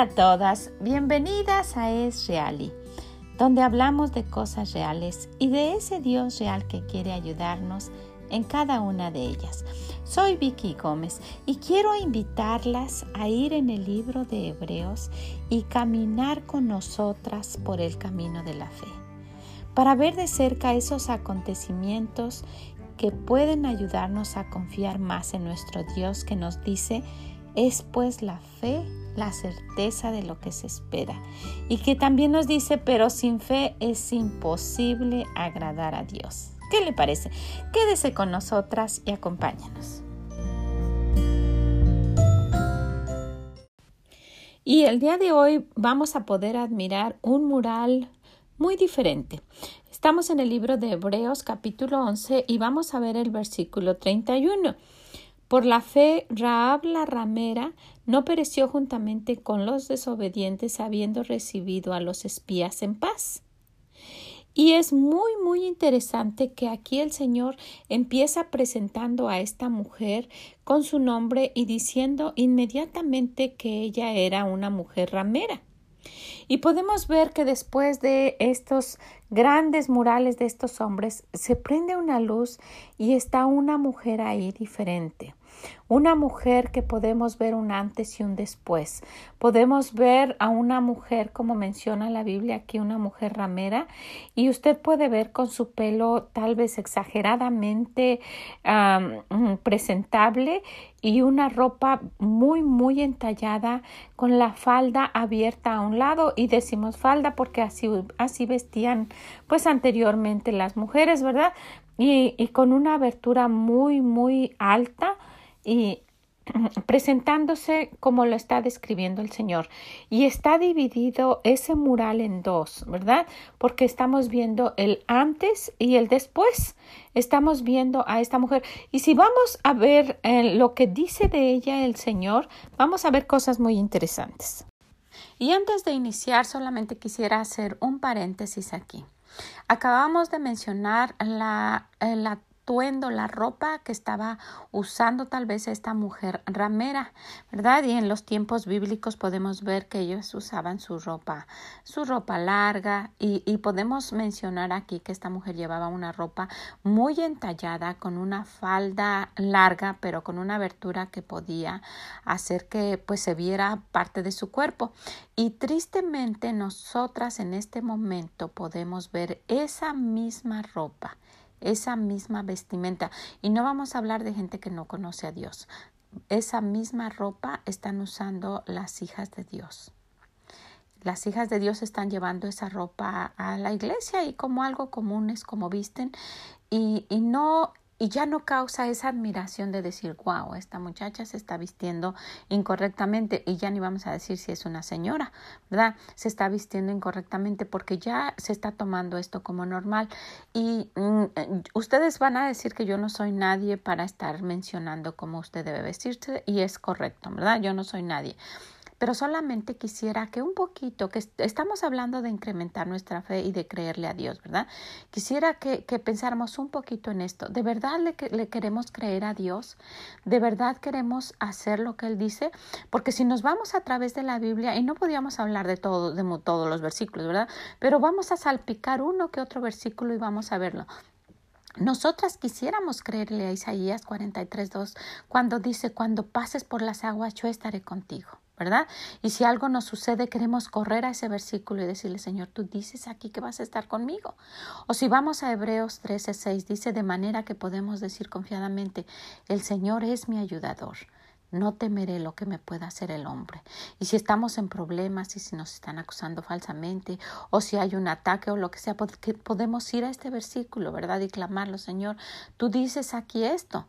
A todas, bienvenidas a Es Reali, donde hablamos de cosas reales y de ese Dios real que quiere ayudarnos en cada una de ellas. Soy Vicky Gómez y quiero invitarlas a ir en el libro de Hebreos y caminar con nosotras por el camino de la fe, para ver de cerca esos acontecimientos que pueden ayudarnos a confiar más en nuestro Dios que nos dice, es pues la fe la certeza de lo que se espera y que también nos dice, pero sin fe es imposible agradar a Dios. ¿Qué le parece? Quédese con nosotras y acompáñanos. Y el día de hoy vamos a poder admirar un mural muy diferente. Estamos en el libro de Hebreos capítulo 11 y vamos a ver el versículo 31. Por la fe, Raab la ramera no pereció juntamente con los desobedientes habiendo recibido a los espías en paz. Y es muy, muy interesante que aquí el Señor empieza presentando a esta mujer con su nombre y diciendo inmediatamente que ella era una mujer ramera. Y podemos ver que después de estos grandes murales de estos hombres se prende una luz y está una mujer ahí diferente. Una mujer que podemos ver un antes y un después. Podemos ver a una mujer, como menciona la Biblia aquí, una mujer ramera, y usted puede ver con su pelo tal vez exageradamente presentable y una ropa muy, muy entallada con la falda abierta a un lado y decimos falda porque así, así vestían pues anteriormente las mujeres, ¿verdad? Y, y con una abertura muy, muy alta y presentándose como lo está describiendo el Señor. Y está dividido ese mural en dos, ¿verdad? Porque estamos viendo el antes y el después. Estamos viendo a esta mujer. Y si vamos a ver eh, lo que dice de ella el Señor, vamos a ver cosas muy interesantes. Y antes de iniciar, solamente quisiera hacer un paréntesis aquí. Acabamos de mencionar la, eh, la ropa que estaba usando tal vez esta mujer ramera, ¿verdad? Y en los tiempos bíblicos podemos ver que ellos usaban su ropa, su ropa larga y, y podemos mencionar aquí que esta mujer llevaba una ropa muy entallada con una falda larga pero con una abertura que podía hacer que pues se viera parte de su cuerpo y tristemente nosotras en este momento podemos ver esa misma ropa esa misma vestimenta. Y no vamos a hablar de gente que no conoce a Dios. Esa misma ropa están usando las hijas de Dios. Las hijas de Dios están llevando esa ropa a la iglesia y como algo común es como visten y, y no y ya no causa esa admiración de decir, wow, esta muchacha se está vistiendo incorrectamente y ya ni vamos a decir si es una señora, ¿verdad? Se está vistiendo incorrectamente porque ya se está tomando esto como normal y mm, ustedes van a decir que yo no soy nadie para estar mencionando cómo usted debe vestirse y es correcto, ¿verdad? Yo no soy nadie pero solamente quisiera que un poquito, que estamos hablando de incrementar nuestra fe y de creerle a Dios, ¿verdad? Quisiera que, pensáramos un poquito en esto. ¿De verdad le, le queremos creer a Dios? ¿De verdad queremos hacer lo que Él dice? Porque si nos vamos a través de la Biblia, y no podíamos hablar de, todo, de todos los versículos, ¿verdad? Pero vamos a salpicar uno que otro versículo y vamos a verlo. Nosotras quisiéramos creerle a Isaías 43.2 cuando dice, cuando pases por las aguas, yo estaré contigo. ¿Verdad? Y si algo nos sucede, queremos correr a ese versículo y decirle, Señor, tú dices aquí que vas a estar conmigo. O si vamos a Hebreos 13:6, dice de manera que podemos decir confiadamente, el Señor es mi ayudador. No temeré lo que me pueda hacer el hombre. Y si estamos en problemas y si nos están acusando falsamente o si hay un ataque o lo que sea, podemos ir a este versículo, ¿verdad? Y clamarlo, Señor, tú dices aquí esto.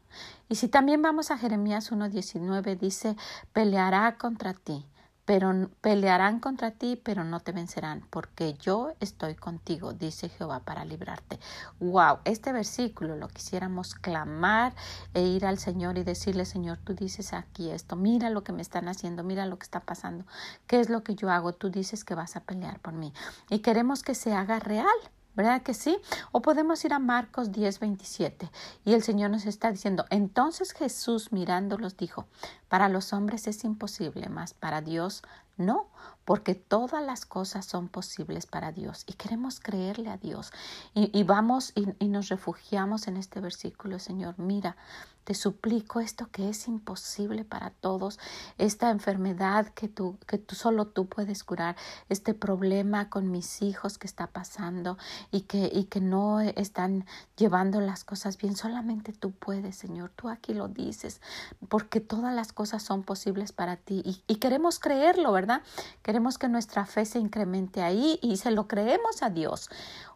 Y si también vamos a Jeremías 1.19, dice, peleará contra ti pero pelearán contra ti, pero no te vencerán, porque yo estoy contigo, dice Jehová, para librarte. Wow, este versículo lo quisiéramos clamar e ir al Señor y decirle, Señor, tú dices aquí esto, mira lo que me están haciendo, mira lo que está pasando, qué es lo que yo hago, tú dices que vas a pelear por mí. Y queremos que se haga real. ¿Verdad que sí? O podemos ir a Marcos 10, 27 y el Señor nos está diciendo, entonces Jesús mirándolos dijo, Para los hombres es imposible, mas para Dios no, porque todas las cosas son posibles para Dios y queremos creerle a Dios. Y, vamos y, nos refugiamos en este versículo, Señor, mira, te suplico esto que es imposible para todos, esta enfermedad que tú, que tú solo tú puedes curar, este problema con mis hijos que está pasando y que, y que no están llevando las cosas bien, solamente tú puedes, Señor, tú aquí lo dices, porque todas las cosas son posibles para ti y, y queremos creerlo, ¿verdad? Queremos que nuestra fe se incremente ahí y se lo creemos a Dios.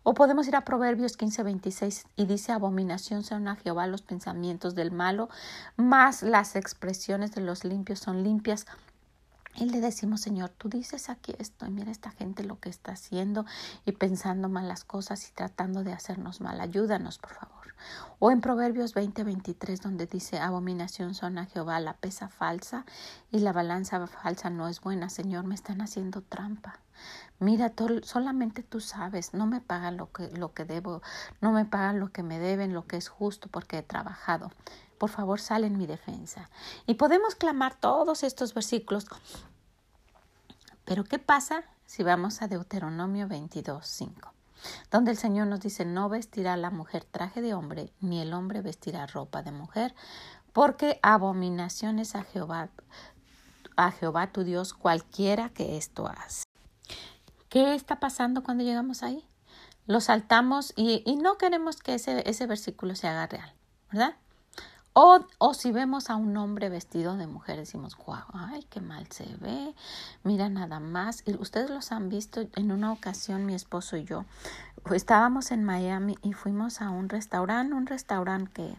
O podemos ir a Proverbios 15, 26 y dice, abominación son a Jehová los pensamientos del malo, más las expresiones de los limpios son limpias. Y le decimos, Señor, tú dices aquí esto, y mira esta gente lo que está haciendo y pensando malas cosas y tratando de hacernos mal. Ayúdanos, por favor. O en Proverbios 20, 23, donde dice, abominación son a Jehová la pesa falsa y la balanza falsa no es buena. Señor, me están haciendo trampa. Mira, solamente tú sabes, no me pagan lo que, lo que debo, no me pagan lo que me deben, lo que es justo porque he trabajado. Por favor, sal en mi defensa. Y podemos clamar todos estos versículos. Pero ¿qué pasa si vamos a Deuteronomio 22, 5? Donde el Señor nos dice, no vestirá la mujer traje de hombre, ni el hombre vestirá ropa de mujer, porque abominaciones a Jehová, a Jehová tu Dios, cualquiera que esto hace. ¿Qué está pasando cuando llegamos ahí? Lo saltamos y, no queremos que ese, ese versículo se haga real, ¿verdad? O, o, si vemos a un hombre vestido de mujer, decimos, guau, ay, qué mal se ve, mira nada más. Y ustedes los han visto en una ocasión, mi esposo y yo, estábamos en Miami y fuimos a un restaurante, un restaurante que,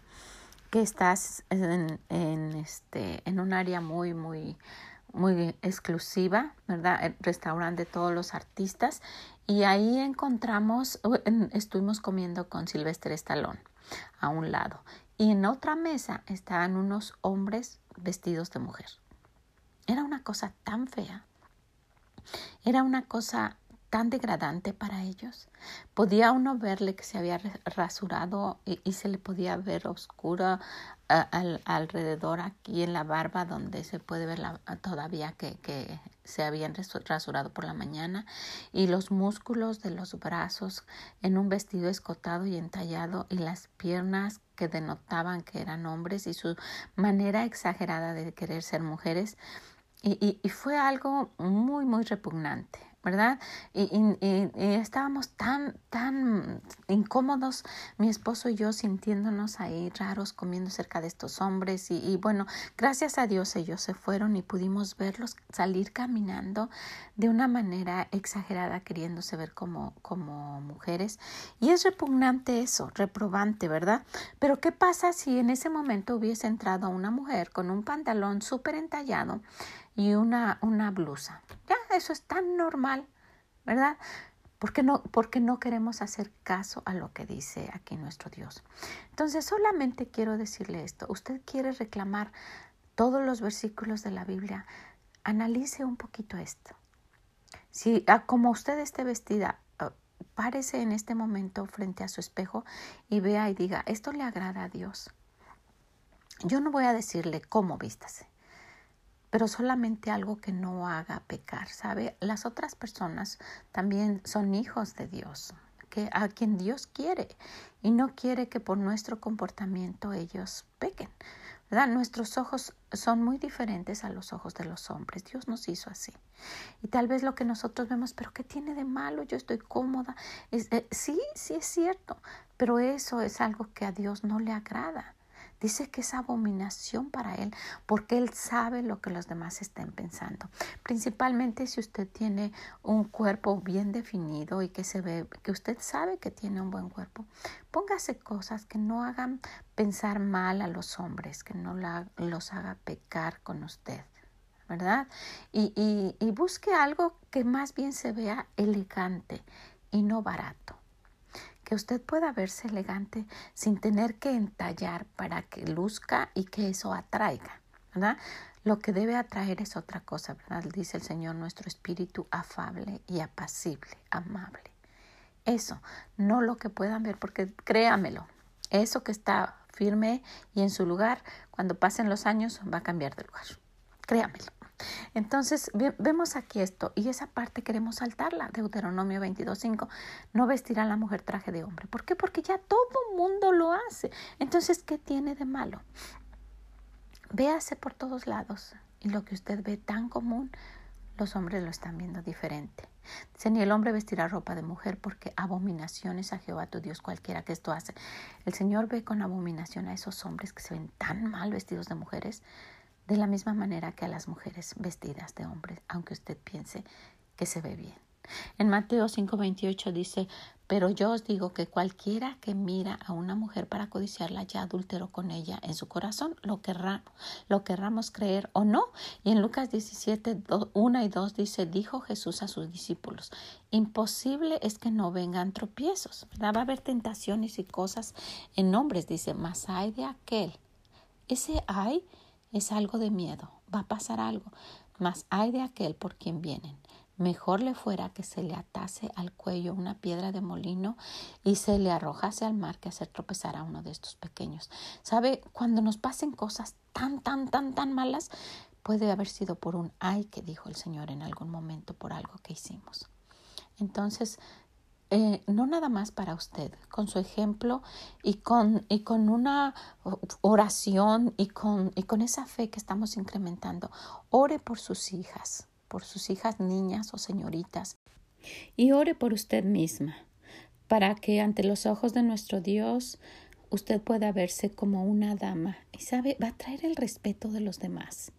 que está en, en, este, en un área muy, muy, muy exclusiva, ¿verdad? El restaurante de todos los artistas. Y ahí encontramos, estuvimos comiendo con Silvestre Stallone a un lado. Y en otra mesa estaban unos hombres vestidos de mujer. Era una cosa tan fea. Era una cosa tan degradante para ellos. Podía uno verle que se había rasurado y, se le podía ver alrededor aquí en la barba donde se puede ver la, todavía que, que se habían rasurado por la mañana y los músculos de los brazos en un vestido escotado y entallado y las piernas que denotaban que eran hombres y su manera exagerada de querer ser mujeres. Y, y fue algo muy muy repugnante ¿verdad? Y, estábamos tan, tan incómodos, mi esposo y yo, sintiéndonos ahí raros, comiendo cerca de estos hombres. Y, y, bueno, gracias a Dios ellos se fueron y pudimos verlos salir caminando de una manera exagerada, queriéndose ver como, como mujeres. Y es repugnante eso, reprobante, ¿verdad? Pero ¿qué pasa si en ese momento hubiese entrado una mujer con un pantalón súper entallado? Y una, una blusa. Ya, eso es tan normal, ¿verdad? Porque no, porque no queremos hacer caso a lo que dice aquí nuestro Dios. Entonces, solamente quiero decirle esto. Usted quiere reclamar todos los versículos de la Biblia. Analice un poquito esto. Si ah, como usted esté vestida, ah, párese en este momento frente a su espejo y vea y diga, esto le agrada a Dios. Yo no voy a decirle cómo vístase pero solamente algo que no haga pecar, ¿sabe? Las otras personas también son hijos de Dios, que a quien Dios quiere y no quiere que por nuestro comportamiento ellos pequen. ¿verdad? Nuestros ojos son muy diferentes a los ojos de los hombres. Dios nos hizo así. Y tal vez lo que nosotros vemos, pero ¿qué tiene de malo? Yo estoy cómoda. Eh, sí, sí es cierto, pero eso es algo que a Dios no le agrada. Dice que es abominación para él porque él sabe lo que los demás estén pensando. Principalmente si usted tiene un cuerpo bien definido y que se ve que usted sabe que tiene un buen cuerpo, póngase cosas que no hagan pensar mal a los hombres, que no los haga pecar con usted. ¿Verdad? Y, y, y busque algo que más bien se vea elegante y no barato que usted pueda verse elegante sin tener que entallar para que luzca y que eso atraiga, ¿verdad? Lo que debe atraer es otra cosa, ¿verdad? Dice el Señor, nuestro espíritu afable y apacible, amable. Eso, no lo que puedan ver, porque créamelo, eso que está firme y en su lugar, cuando pasen los años, va a cambiar de lugar. créamelo. Entonces vemos aquí esto y esa parte queremos saltarla, Deuteronomio 22.5, no vestirá la mujer traje de hombre. ¿Por qué? Porque ya todo mundo lo hace. Entonces, ¿qué tiene de malo? Véase por todos lados y lo que usted ve tan común, los hombres lo están viendo diferente. Dice, ni el hombre vestirá ropa de mujer porque abominaciones a Jehová tu Dios cualquiera que esto hace. El Señor ve con abominación a esos hombres que se ven tan mal vestidos de mujeres, de la misma manera que a las mujeres vestidas de hombres, aunque usted piense que se ve bien. En Mateo 5:28 dice, pero yo os digo que cualquiera que mira a una mujer para codiciarla ya adulteró con ella en su corazón, lo, querrá, lo querramos creer o no. Y en Lucas 17, 1 y 2 dice, dijo Jesús a sus discípulos, imposible es que no vengan tropiezos, Va a haber tentaciones y cosas en hombres, dice, mas hay de aquel. Ese hay es algo de miedo, va a pasar algo, mas hay de aquel por quien vienen. Mejor le fuera que se le atase al cuello una piedra de molino y se le arrojase al mar que hacer tropezar a uno de estos pequeños. ¿Sabe? Cuando nos pasen cosas tan, tan, tan, tan malas, puede haber sido por un ay que dijo el Señor en algún momento por algo que hicimos. Entonces, eh, no nada más para usted, con su ejemplo y con, y con una oración y con, y con esa fe que estamos incrementando, ore por sus hijas por sus hijas niñas o señoritas. Y ore por usted misma, para que ante los ojos de nuestro Dios usted pueda verse como una dama y sabe, va a traer el respeto de los demás.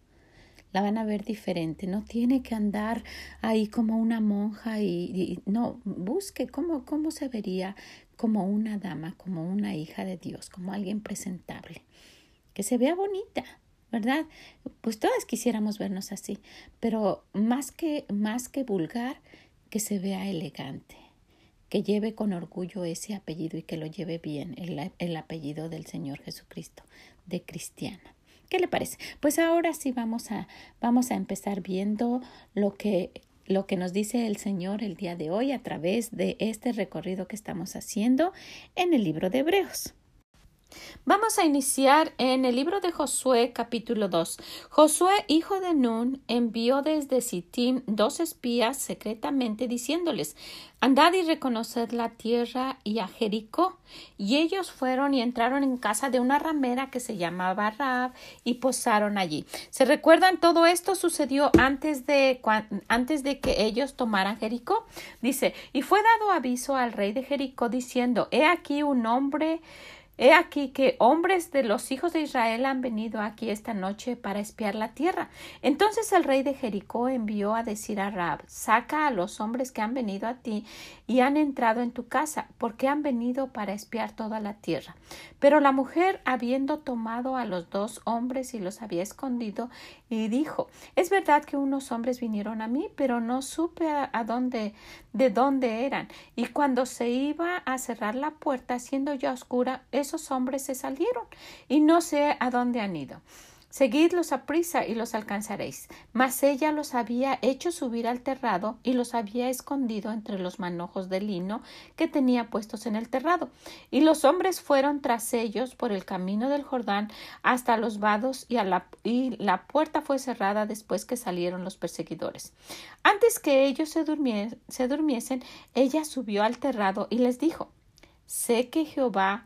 La van a ver diferente, no tiene que andar ahí como una monja y, no, busque cómo, cómo se vería como una dama, como una hija de Dios, como alguien presentable, que se vea bonita, ¿verdad? Pues todas quisiéramos vernos así, pero más que, más que vulgar, que se vea elegante, que lleve con orgullo ese apellido y que lo lleve bien, el, el apellido del Señor Jesucristo, de cristiana. ¿Qué le parece? Pues ahora sí vamos a, vamos a empezar viendo lo que lo que nos dice el Señor el día de hoy a través de este recorrido que estamos haciendo en el libro de Hebreos. Vamos a iniciar en el libro de Josué capítulo 2. Josué, hijo de Nun, envió desde Sittim dos espías secretamente diciéndoles Andad y reconoced la tierra y a Jericó. Y ellos fueron y entraron en casa de una ramera que se llamaba Raab y posaron allí. ¿Se recuerdan? Todo esto sucedió antes de, antes de que ellos tomaran Jericó. Dice, y fue dado aviso al rey de Jericó diciendo, he aquí un hombre He aquí que hombres de los hijos de Israel han venido aquí esta noche para espiar la tierra. Entonces el rey de Jericó envió a decir a Rab, saca a los hombres que han venido a ti y han entrado en tu casa, porque han venido para espiar toda la tierra. Pero la mujer, habiendo tomado a los dos hombres y los había escondido, y dijo, es verdad que unos hombres vinieron a mí, pero no supe a, dónde, de dónde eran. Y cuando se iba a cerrar la puerta, siendo ya oscura, esos hombres se salieron, y no sé a dónde han ido. Seguidlos a prisa y los alcanzaréis. Mas ella los había hecho subir al terrado y los había escondido entre los manojos de lino que tenía puestos en el terrado. Y los hombres fueron tras ellos por el camino del Jordán hasta los vados y, la, puerta fue cerrada después que salieron los perseguidores. Antes que ellos se, se durmiesen, ella subió al terrado y les dijo Sé que Jehová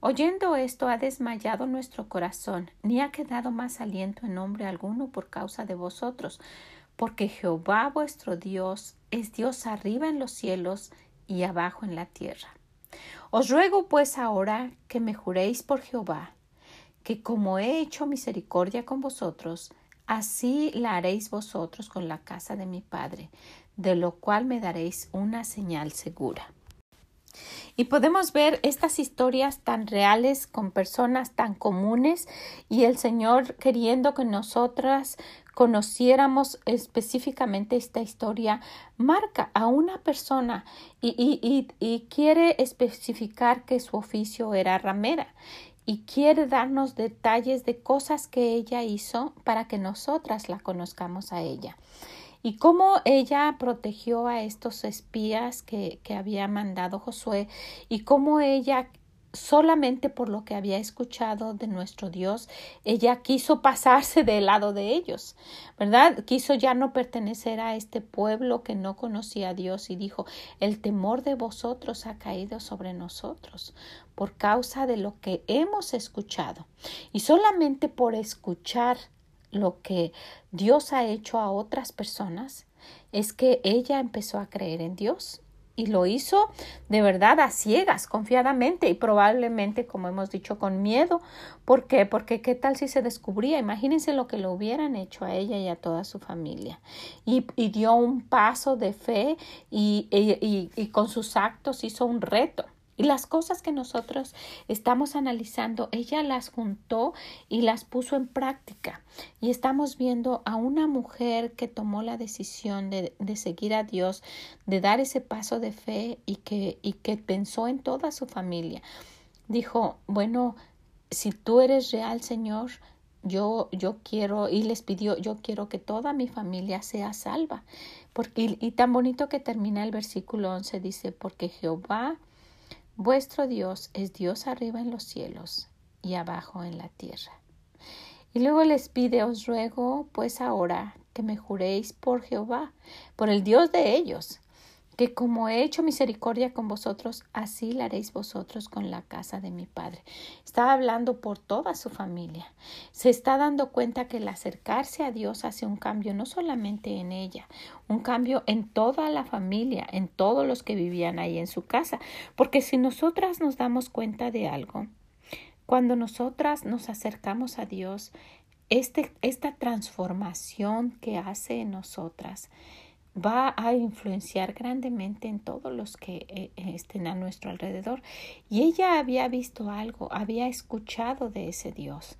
Oyendo esto ha desmayado nuestro corazón, ni ha quedado más aliento en hombre alguno por causa de vosotros, porque Jehová vuestro Dios es Dios arriba en los cielos y abajo en la tierra. Os ruego pues ahora que me juréis por Jehová, que como he hecho misericordia con vosotros, así la haréis vosotros con la casa de mi Padre, de lo cual me daréis una señal segura. Y podemos ver estas historias tan reales con personas tan comunes y el Señor queriendo que nosotras conociéramos específicamente esta historia, marca a una persona y, y, y, quiere especificar que su oficio era ramera y quiere darnos detalles de cosas que ella hizo para que nosotras la conozcamos a ella y cómo ella protegió a estos espías que, que había mandado Josué y cómo ella solamente por lo que había escuchado de nuestro Dios, ella quiso pasarse del lado de ellos, ¿verdad? Quiso ya no pertenecer a este pueblo que no conocía a Dios y dijo, el temor de vosotros ha caído sobre nosotros por causa de lo que hemos escuchado. Y solamente por escuchar lo que Dios ha hecho a otras personas, es que ella empezó a creer en Dios y lo hizo de verdad a ciegas, confiadamente y probablemente, como hemos dicho, con miedo. ¿Por qué? Porque qué tal si se descubría. Imagínense lo que le hubieran hecho a ella y a toda su familia. Y, y dio un paso de fe y, y, y con sus actos hizo un reto. Y las cosas que nosotros estamos analizando, ella las juntó y las puso en práctica. Y estamos viendo a una mujer que tomó la decisión de, de seguir a Dios, de dar ese paso de fe y que, y que pensó en toda su familia. Dijo, bueno, si tú eres real, Señor, yo, yo quiero, y les pidió, yo quiero que toda mi familia sea salva. Porque, y, y tan bonito que termina el versículo 11, dice, porque Jehová Vuestro Dios es Dios arriba en los cielos y abajo en la tierra. Y luego les pide, os ruego, pues ahora que me juréis por Jehová, por el Dios de ellos, que como he hecho misericordia con vosotros, así la haréis vosotros con la casa de mi Padre. Está hablando por toda su familia. Se está dando cuenta que el acercarse a Dios hace un cambio no solamente en ella, un cambio en toda la familia, en todos los que vivían ahí en su casa. Porque si nosotras nos damos cuenta de algo, cuando nosotras nos acercamos a Dios, este, esta transformación que hace en nosotras, va a influenciar grandemente en todos los que eh, estén a nuestro alrededor. Y ella había visto algo, había escuchado de ese Dios.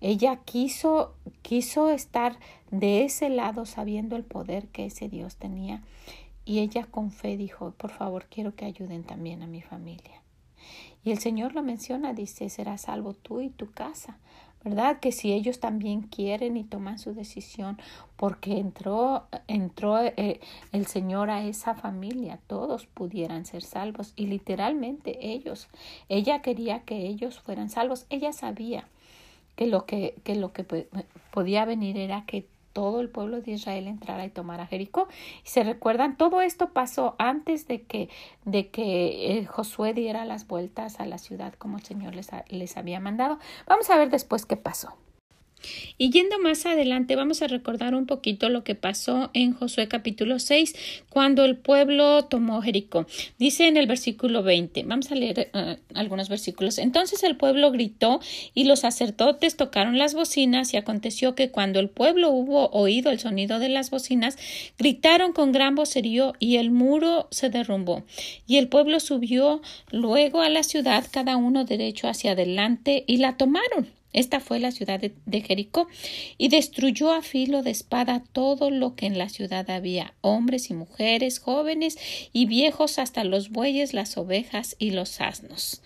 Ella quiso, quiso estar de ese lado sabiendo el poder que ese Dios tenía. Y ella con fe dijo, por favor, quiero que ayuden también a mi familia. Y el Señor lo menciona, dice, serás salvo tú y tu casa. ¿Verdad? Que si ellos también quieren y toman su decisión, porque entró, entró eh, el Señor a esa familia, todos pudieran ser salvos y literalmente ellos, ella quería que ellos fueran salvos, ella sabía que lo que, que lo que podía venir era que todo el pueblo de Israel entrara y tomara Jericó. Y se recuerdan, todo esto pasó antes de que, de que eh, Josué diera las vueltas a la ciudad como el Señor les, les había mandado. Vamos a ver después qué pasó. Y yendo más adelante, vamos a recordar un poquito lo que pasó en Josué capítulo 6, cuando el pueblo tomó Jericó. Dice en el versículo 20, vamos a leer eh, algunos versículos. Entonces el pueblo gritó y los sacerdotes tocaron las bocinas y aconteció que cuando el pueblo hubo oído el sonido de las bocinas, gritaron con gran vocerío y el muro se derrumbó. Y el pueblo subió luego a la ciudad, cada uno derecho hacia adelante, y la tomaron. Esta fue la ciudad de, Jericó, y destruyó a filo de espada todo lo que en la ciudad había, hombres y mujeres, jóvenes y viejos, hasta los bueyes, las ovejas y los asnos.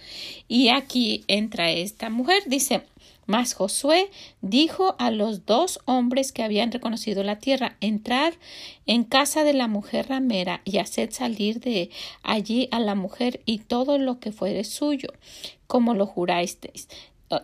Y aquí entra esta mujer, dice, mas Josué dijo a los dos hombres que habían reconocido la tierra, entrar en casa de la mujer ramera y haced salir de allí a la mujer y todo lo que fuere suyo, como lo jurasteis.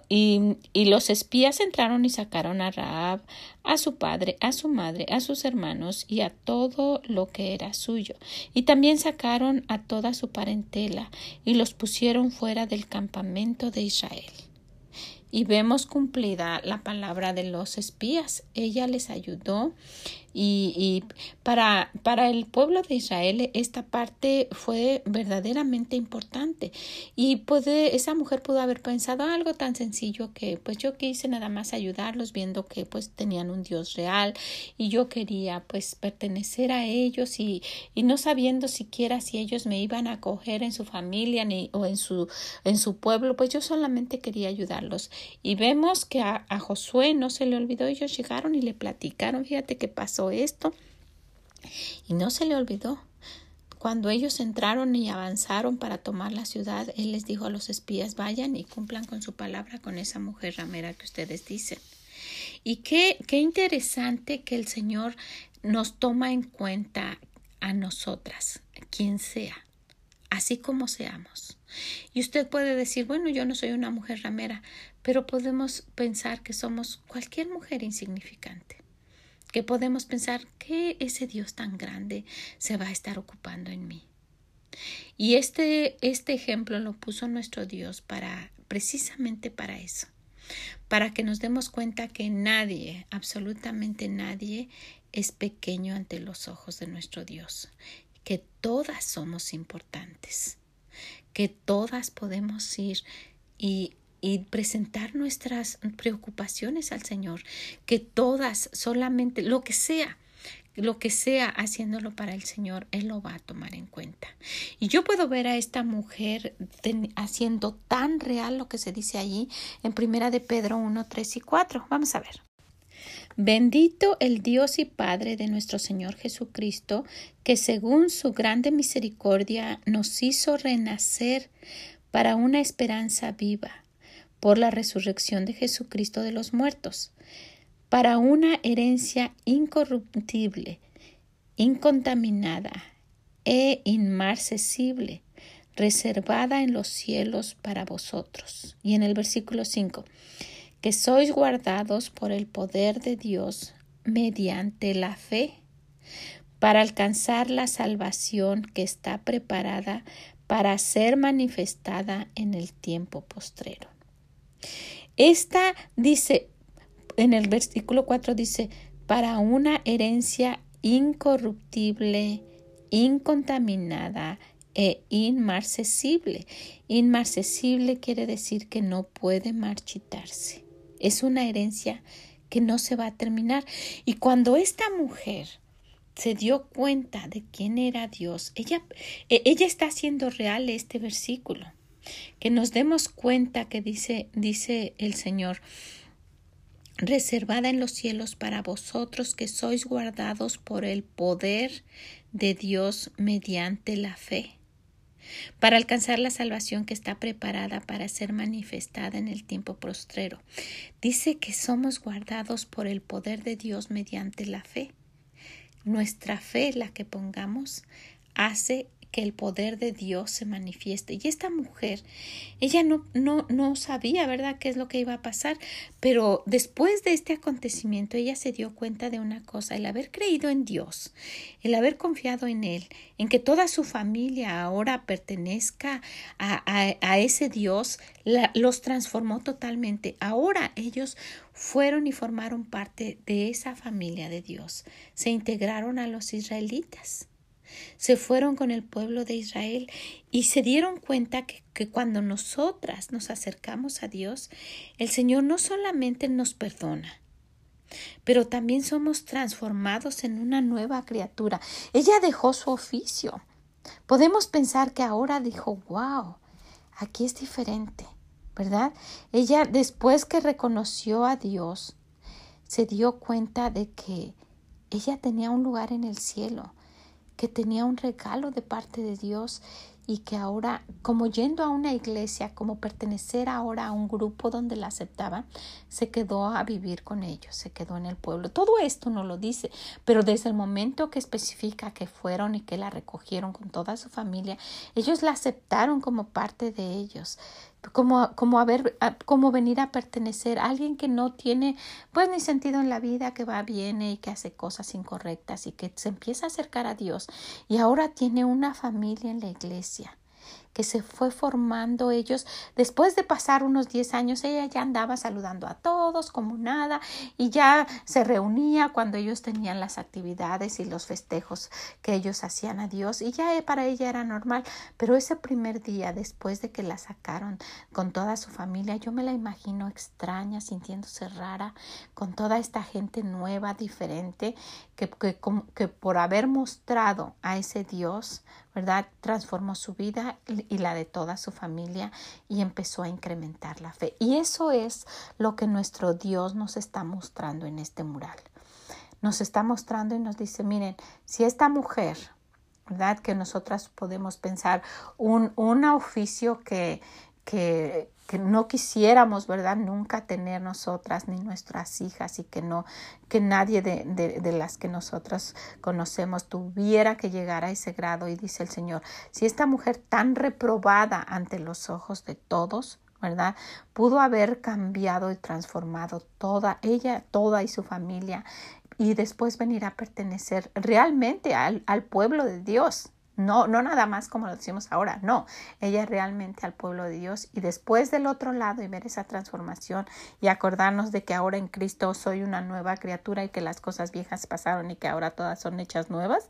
Y, y, los espías entraron y sacaron a Raab, a su padre, a su madre, a sus hermanos y a todo lo que era suyo. Y también sacaron a toda su parentela y los pusieron fuera del campamento de Israel. Y vemos cumplida la palabra de los espías. Ella les ayudó y, y para, para el pueblo de Israel esta parte fue verdaderamente importante. Y puede, esa mujer pudo haber pensado algo tan sencillo que pues yo quise nada más ayudarlos viendo que pues tenían un Dios real y yo quería pues pertenecer a ellos y, y no sabiendo siquiera si ellos me iban a acoger en su familia ni o en su en su pueblo pues yo solamente quería ayudarlos. Y vemos que a, a Josué no se le olvidó ellos llegaron y le platicaron fíjate que pasó esto y no se le olvidó cuando ellos entraron y avanzaron para tomar la ciudad, él les dijo a los espías, vayan y cumplan con su palabra con esa mujer ramera que ustedes dicen. Y qué, qué interesante que el Señor nos toma en cuenta a nosotras, quien sea, así como seamos. Y usted puede decir, bueno, yo no soy una mujer ramera, pero podemos pensar que somos cualquier mujer insignificante que podemos pensar que ese Dios tan grande se va a estar ocupando en mí. Y este, este ejemplo lo puso nuestro Dios para precisamente para eso, para que nos demos cuenta que nadie, absolutamente nadie, es pequeño ante los ojos de nuestro Dios, que todas somos importantes, que todas podemos ir y y presentar nuestras preocupaciones al Señor, que todas, solamente, lo que sea, lo que sea haciéndolo para el Señor, Él lo va a tomar en cuenta. Y yo puedo ver a esta mujer haciendo tan real lo que se dice allí en Primera de Pedro 1, 3 y 4. Vamos a ver. Bendito el Dios y Padre de nuestro Señor Jesucristo, que según su grande misericordia nos hizo renacer para una esperanza viva por la resurrección de Jesucristo de los muertos, para una herencia incorruptible, incontaminada e inmarcesible, reservada en los cielos para vosotros. Y en el versículo 5, que sois guardados por el poder de Dios mediante la fe, para alcanzar la salvación que está preparada para ser manifestada en el tiempo postrero. Esta dice, en el versículo 4 dice, para una herencia incorruptible, incontaminada e inmarcesible. Inmarcesible quiere decir que no puede marchitarse. Es una herencia que no se va a terminar. Y cuando esta mujer se dio cuenta de quién era Dios, ella, e, ella está haciendo real este versículo que nos demos cuenta que dice, dice el Señor, reservada en los cielos para vosotros que sois guardados por el poder de Dios mediante la fe, para alcanzar la salvación que está preparada para ser manifestada en el tiempo postrero. Dice que somos guardados por el poder de Dios mediante la fe. Nuestra fe, la que pongamos, hace que el poder de Dios se manifieste. Y esta mujer, ella no, no, no sabía, ¿verdad?, qué es lo que iba a pasar, pero después de este acontecimiento, ella se dio cuenta de una cosa, el haber creído en Dios, el haber confiado en Él, en que toda su familia ahora pertenezca a, a, ese Dios, los transformó totalmente. Ahora ellos fueron y formaron parte de esa familia de Dios, se integraron a los israelitas se fueron con el pueblo de Israel y se dieron cuenta que, que, cuando nosotras nos acercamos a Dios, el Señor no solamente nos perdona, pero también somos transformados en una nueva criatura. Ella dejó su oficio. Podemos pensar que ahora dijo, wow, aquí es diferente, ¿verdad? Ella después que reconoció a Dios, se dio cuenta de que ella tenía un lugar en el cielo que tenía un regalo de parte de Dios y que ahora, como yendo a una iglesia, como pertenecer ahora a un grupo donde la aceptaban, se quedó a vivir con ellos, se quedó en el pueblo. Todo esto no lo dice, pero desde el momento que especifica que fueron y que la recogieron con toda su familia, ellos la aceptaron como parte de ellos como, como, haber, como venir a pertenecer a alguien que no tiene pues ni sentido en la vida, que va, viene y que hace cosas incorrectas y que se empieza a acercar a Dios. Y ahora tiene una familia en la iglesia que se fue formando ellos. Después de pasar unos 10 años, ella ya andaba saludando a todos como nada y ya se reunía cuando ellos tenían las actividades y los festejos que ellos hacían a Dios y ya para ella era normal. Pero ese primer día, después de que la sacaron con toda su familia, yo me la imagino extraña, sintiéndose rara, con toda esta gente nueva, diferente, que, que, que por haber mostrado a ese Dios, ¿verdad? Transformó su vida y la de toda su familia y empezó a incrementar la fe. Y eso es lo que nuestro Dios nos está mostrando en este mural. Nos está mostrando y nos dice, miren, si esta mujer, ¿verdad? Que nosotras podemos pensar un, un oficio que, que, que no quisiéramos, ¿verdad? Nunca tener nosotras ni nuestras hijas y que no, que nadie de, de, de, las que nosotras conocemos tuviera que llegar a ese grado. Y dice el Señor, si esta mujer tan reprobada ante los ojos de todos, ¿verdad? Pudo haber cambiado y transformado toda ella, toda y su familia y después venir a pertenecer realmente al, al pueblo de Dios, no, no nada más como lo decimos ahora, no, ella realmente al pueblo de Dios y después del otro lado y ver esa transformación y acordarnos de que ahora en Cristo soy una nueva criatura y que las cosas viejas pasaron y que ahora todas son hechas nuevas,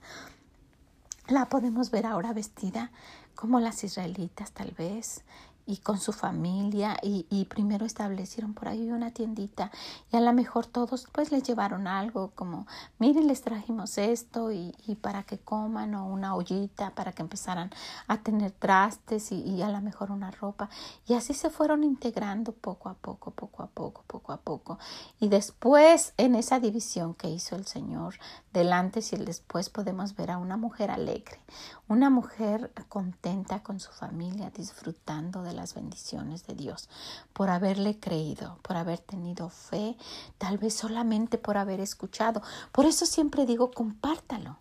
la podemos ver ahora vestida como las israelitas tal vez, y con su familia y, primero establecieron por ahí una tiendita y a lo mejor todos pues les llevaron algo como miren les trajimos esto y, para que coman o una ollita para que empezaran a tener trastes y, a lo mejor una ropa y así se fueron integrando poco a poco poco a poco poco a poco. Y después en esa división que hizo el Señor del antes y después podemos ver a una mujer alegre una mujer contenta con su familia disfrutando de las bendiciones de Dios, por haberle creído, por haber tenido fe, tal vez solamente por haber escuchado. Por eso siempre digo, compártalo.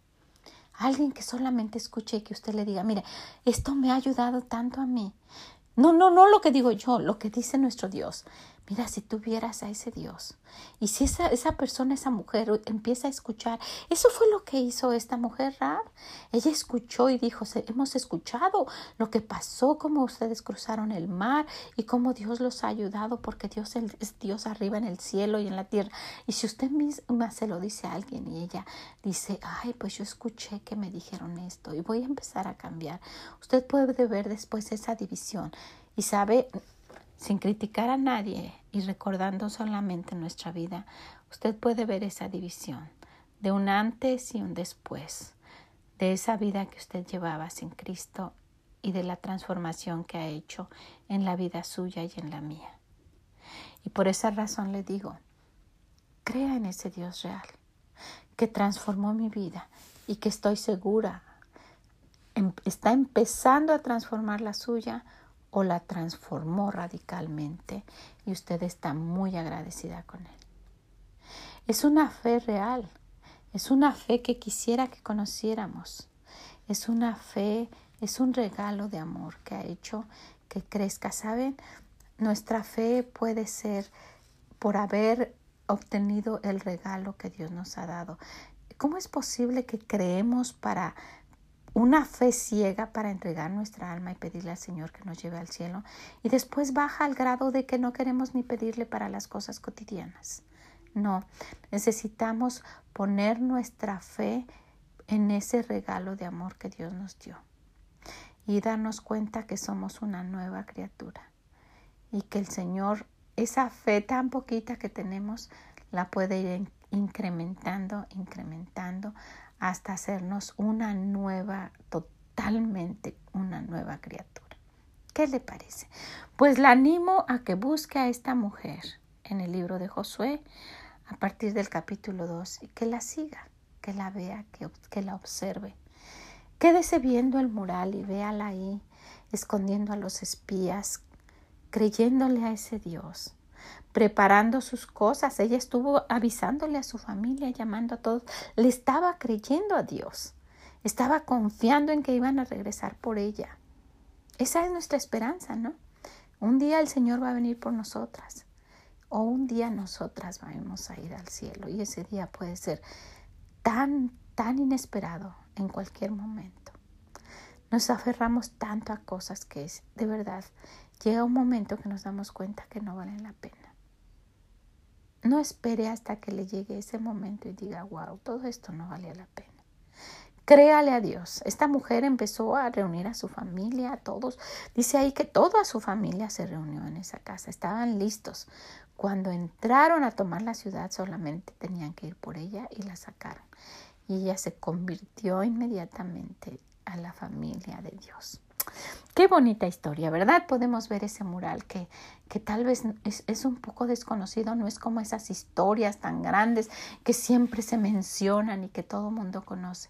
Alguien que solamente escuche y que usted le diga, mira, esto me ha ayudado tanto a mí. No, no, no lo que digo yo, lo que dice nuestro Dios. Mira, si tú vieras a ese Dios y si esa, esa persona, esa mujer empieza a escuchar, eso fue lo que hizo esta mujer Rab. Ella escuchó y dijo, hemos escuchado lo que pasó, cómo ustedes cruzaron el mar y cómo Dios los ha ayudado porque Dios es Dios arriba en el cielo y en la tierra. Y si usted misma se lo dice a alguien y ella dice, ay, pues yo escuché que me dijeron esto y voy a empezar a cambiar, usted puede ver después esa división y sabe, sin criticar a nadie y recordando solamente nuestra vida, usted puede ver esa división de un antes y un después, de esa vida que usted llevaba sin Cristo y de la transformación que ha hecho en la vida suya y en la mía. Y por esa razón le digo, crea en ese Dios real, que transformó mi vida y que estoy segura em, está empezando a transformar la suya o la transformó radicalmente y usted está muy agradecida con él. Es una fe real, es una fe que quisiera que conociéramos, es una fe, es un regalo de amor que ha hecho que crezca. ¿Saben? Nuestra fe puede ser por haber obtenido el regalo que Dios nos ha dado. ¿Cómo es posible que creemos para una fe ciega para entregar nuestra alma y pedirle al Señor que nos lleve al cielo y después baja al grado de que no queremos ni pedirle para las cosas cotidianas. No, necesitamos poner nuestra fe en ese regalo de amor que Dios nos dio y darnos cuenta que somos una nueva criatura y que el Señor, esa fe tan poquita que tenemos, la puede ir incrementando, incrementando hasta hacernos una nueva, totalmente una nueva criatura. ¿Qué le parece? Pues la animo a que busque a esta mujer en el libro de Josué a partir del capítulo 2 y que la siga, que la vea, que, que la observe. Quédese viendo el mural y véala ahí, escondiendo a los espías, creyéndole a ese Dios, preparando sus cosas. Ella estuvo avisándole a su familia, llamando a todos. Le estaba creyendo a Dios. Estaba confiando en que iban a regresar por ella. Esa es nuestra esperanza, ¿no? Un día el Señor va a venir por nosotras. O un día nosotras vamos a ir al cielo. Y ese día puede ser tan, tan inesperado en cualquier momento. nos aferramos tanto a cosas que es, de verdad, llega un momento que nos damos cuenta que no valen la pena. No espere hasta que le llegue ese momento y diga, wow, todo esto no valía la pena. Créale a Dios. Esta mujer empezó a reunir a su familia, a todos. Dice ahí que toda su familia se reunió en esa casa. Estaban listos. Cuando entraron a tomar la ciudad solamente tenían que ir por ella y la sacaron. Y ella se convirtió inmediatamente a la familia de Dios. Qué bonita historia, ¿verdad? Podemos ver ese mural que, que tal vez es, es, un poco desconocido, no es como esas historias tan grandes que siempre se mencionan y que todo mundo conoce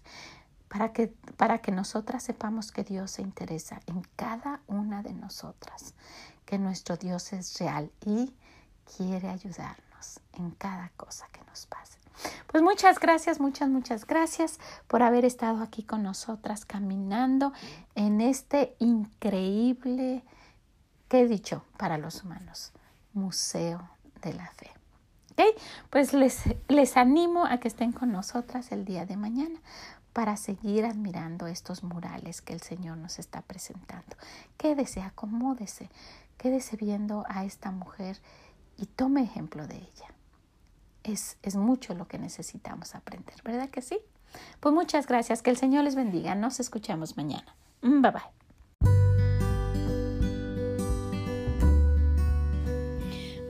para que, para que nosotras sepamos que Dios se interesa en cada una de nosotras, que nuestro Dios es real y quiere ayudarnos en cada cosa que nos pase. Pues muchas gracias, muchas, muchas gracias por haber estado aquí con nosotras caminando en este increíble, ¿qué he dicho? Para los humanos, Museo de la Fe. ¿Okay? Pues les, les animo a que estén con nosotras el día de mañana para seguir admirando estos murales que el Señor nos está presentando. Quédese, acomódese, quédese viendo a esta mujer y tome ejemplo de ella. Es, es mucho lo que necesitamos aprender, ¿verdad que sí? Pues muchas gracias, que el Señor les bendiga. Nos escuchamos mañana. Bye bye.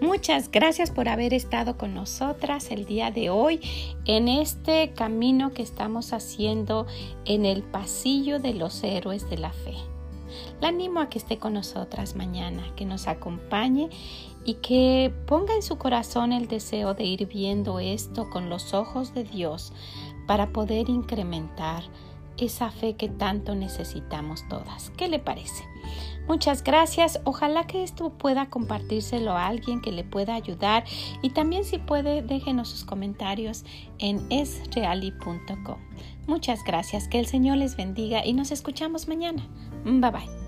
Muchas gracias por haber estado con nosotras el día de hoy en este camino que estamos haciendo en el pasillo de los héroes de la fe. La animo a que esté con nosotras mañana, que nos acompañe y que ponga en su corazón el deseo de ir viendo esto con los ojos de Dios para poder incrementar esa fe que tanto necesitamos todas. ¿Qué le parece? Muchas gracias. Ojalá que esto pueda compartírselo a alguien que le pueda ayudar y también si puede déjenos sus comentarios en esreali.com. Muchas gracias. Que el Señor les bendiga y nos escuchamos mañana. Bye bye.